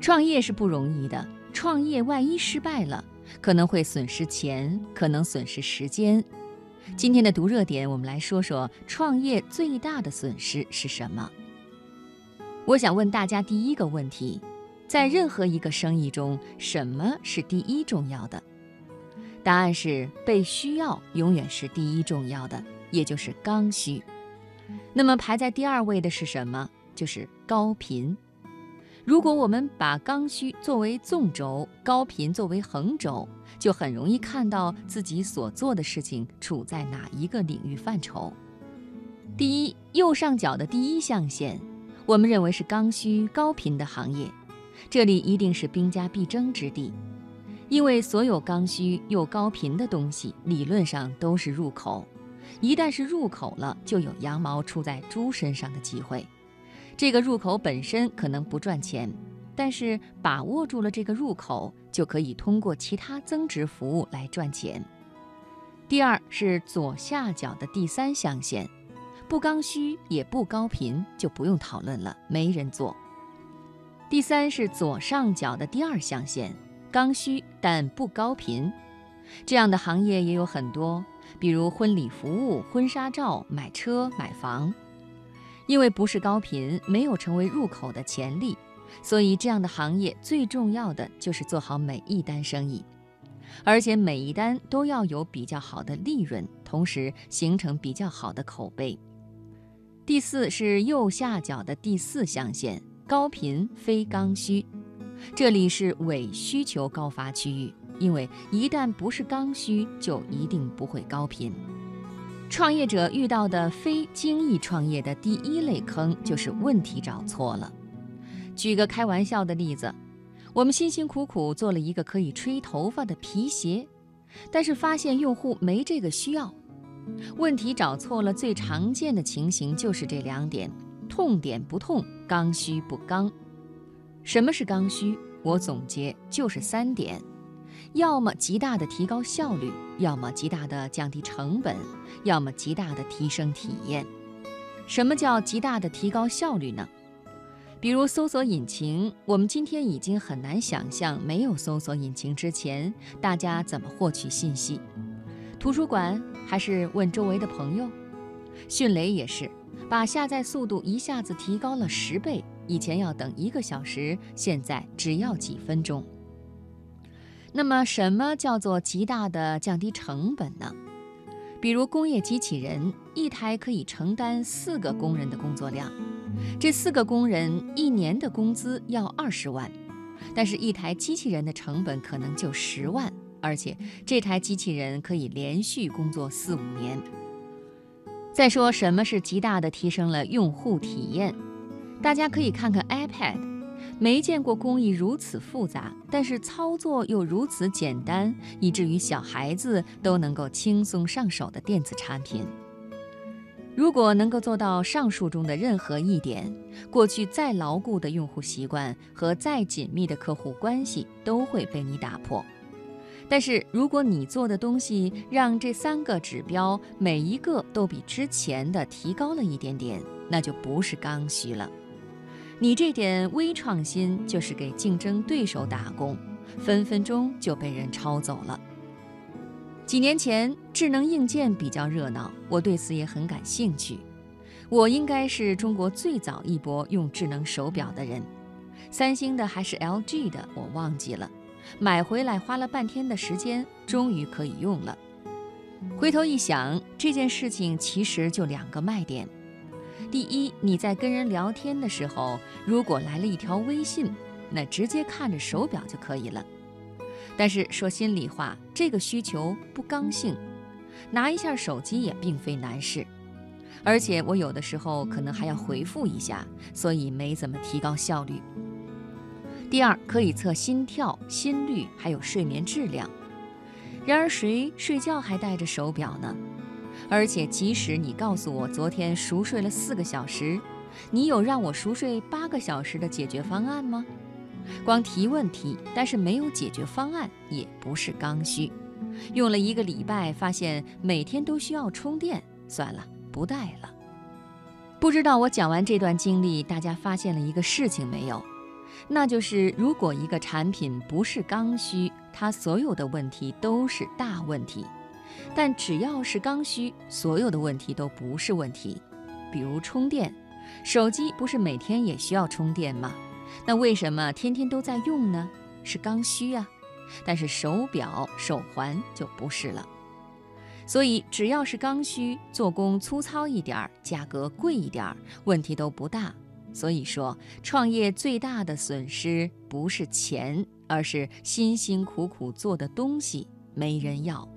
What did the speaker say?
创业是不容易的，创业万一失败了，可能会损失钱，可能损失时间。今天的读热点，我们来说说创业最大的损失是什么。我想问大家第一个问题：在任何一个生意中，什么是第一重要的？答案是被需要永远是第一重要的，也就是刚需。那么排在第二位的是什么？就是高频。如果我们把刚需作为纵轴，高频作为横轴，就很容易看到自己所做的事情处在哪一个领域范畴。第一，右上角的第一象限，我们认为是刚需高频的行业，这里一定是兵家必争之地。因为所有刚需又高频的东西，理论上都是入口。一旦是入口了，就有羊毛出在猪身上的机会。这个入口本身可能不赚钱，但是把握住了这个入口，就可以通过其他增值服务来赚钱。第二是左下角的第三象限，不刚需也不高频，就不用讨论了，没人做。第三是左上角的第二象限。刚需但不高频，这样的行业也有很多，比如婚礼服务、婚纱照、买车、买房。因为不是高频，没有成为入口的潜力，所以这样的行业最重要的就是做好每一单生意，而且每一单都要有比较好的利润，同时形成比较好的口碑。第四是右下角的第四象限，高频非刚需。这里是伪需求高发区域，因为一旦不是刚需，就一定不会高频。创业者遇到的非精益创业的第一类坑，就是问题找错了。举个开玩笑的例子，我们辛辛苦苦做了一个可以吹头发的皮鞋，但是发现用户没这个需要。问题找错了，最常见的情形就是这两点：痛点不痛，刚需不刚。什么是刚需？我总结就是三点：要么极大的提高效率，要么极大的降低成本，要么极大的提升体验。什么叫极大的提高效率呢？比如搜索引擎，我们今天已经很难想象没有搜索引擎之前大家怎么获取信息。图书馆还是问周围的朋友。迅雷也是，把下载速度一下子提高了十倍。以前要等一个小时，现在只要几分钟。那么，什么叫做极大的降低成本呢？比如工业机器人，一台可以承担四个工人的工作量，这四个工人一年的工资要二十万，但是一台机器人的成本可能就十万，而且这台机器人可以连续工作四五年。再说，什么是极大的提升了用户体验？大家可以看看 iPad，没见过工艺如此复杂，但是操作又如此简单，以至于小孩子都能够轻松上手的电子产品。如果能够做到上述中的任何一点，过去再牢固的用户习惯和再紧密的客户关系都会被你打破。但是如果你做的东西让这三个指标每一个都比之前的提高了一点点，那就不是刚需了。你这点微创新就是给竞争对手打工，分分钟就被人抄走了。几年前，智能硬件比较热闹，我对此也很感兴趣。我应该是中国最早一波用智能手表的人，三星的还是 LG 的，我忘记了。买回来花了半天的时间，终于可以用了。回头一想，这件事情其实就两个卖点。第一，你在跟人聊天的时候，如果来了一条微信，那直接看着手表就可以了。但是说心里话，这个需求不刚性，拿一下手机也并非难事。而且我有的时候可能还要回复一下，所以没怎么提高效率。第二，可以测心跳、心率，还有睡眠质量。然而谁睡觉还带着手表呢？而且，即使你告诉我昨天熟睡了四个小时，你有让我熟睡八个小时的解决方案吗？光提问题，但是没有解决方案，也不是刚需。用了一个礼拜，发现每天都需要充电，算了，不带了。不知道我讲完这段经历，大家发现了一个事情没有？那就是如果一个产品不是刚需，它所有的问题都是大问题；但只要是刚需，所有的问题都不是问题。比如充电，手机不是每天也需要充电吗？那为什么天天都在用呢？是刚需啊。但是手表、手环就不是了。所以只要是刚需，做工粗糙一点儿，价格贵一点儿，问题都不大。所以说，创业最大的损失不是钱，而是辛辛苦苦做的东西没人要。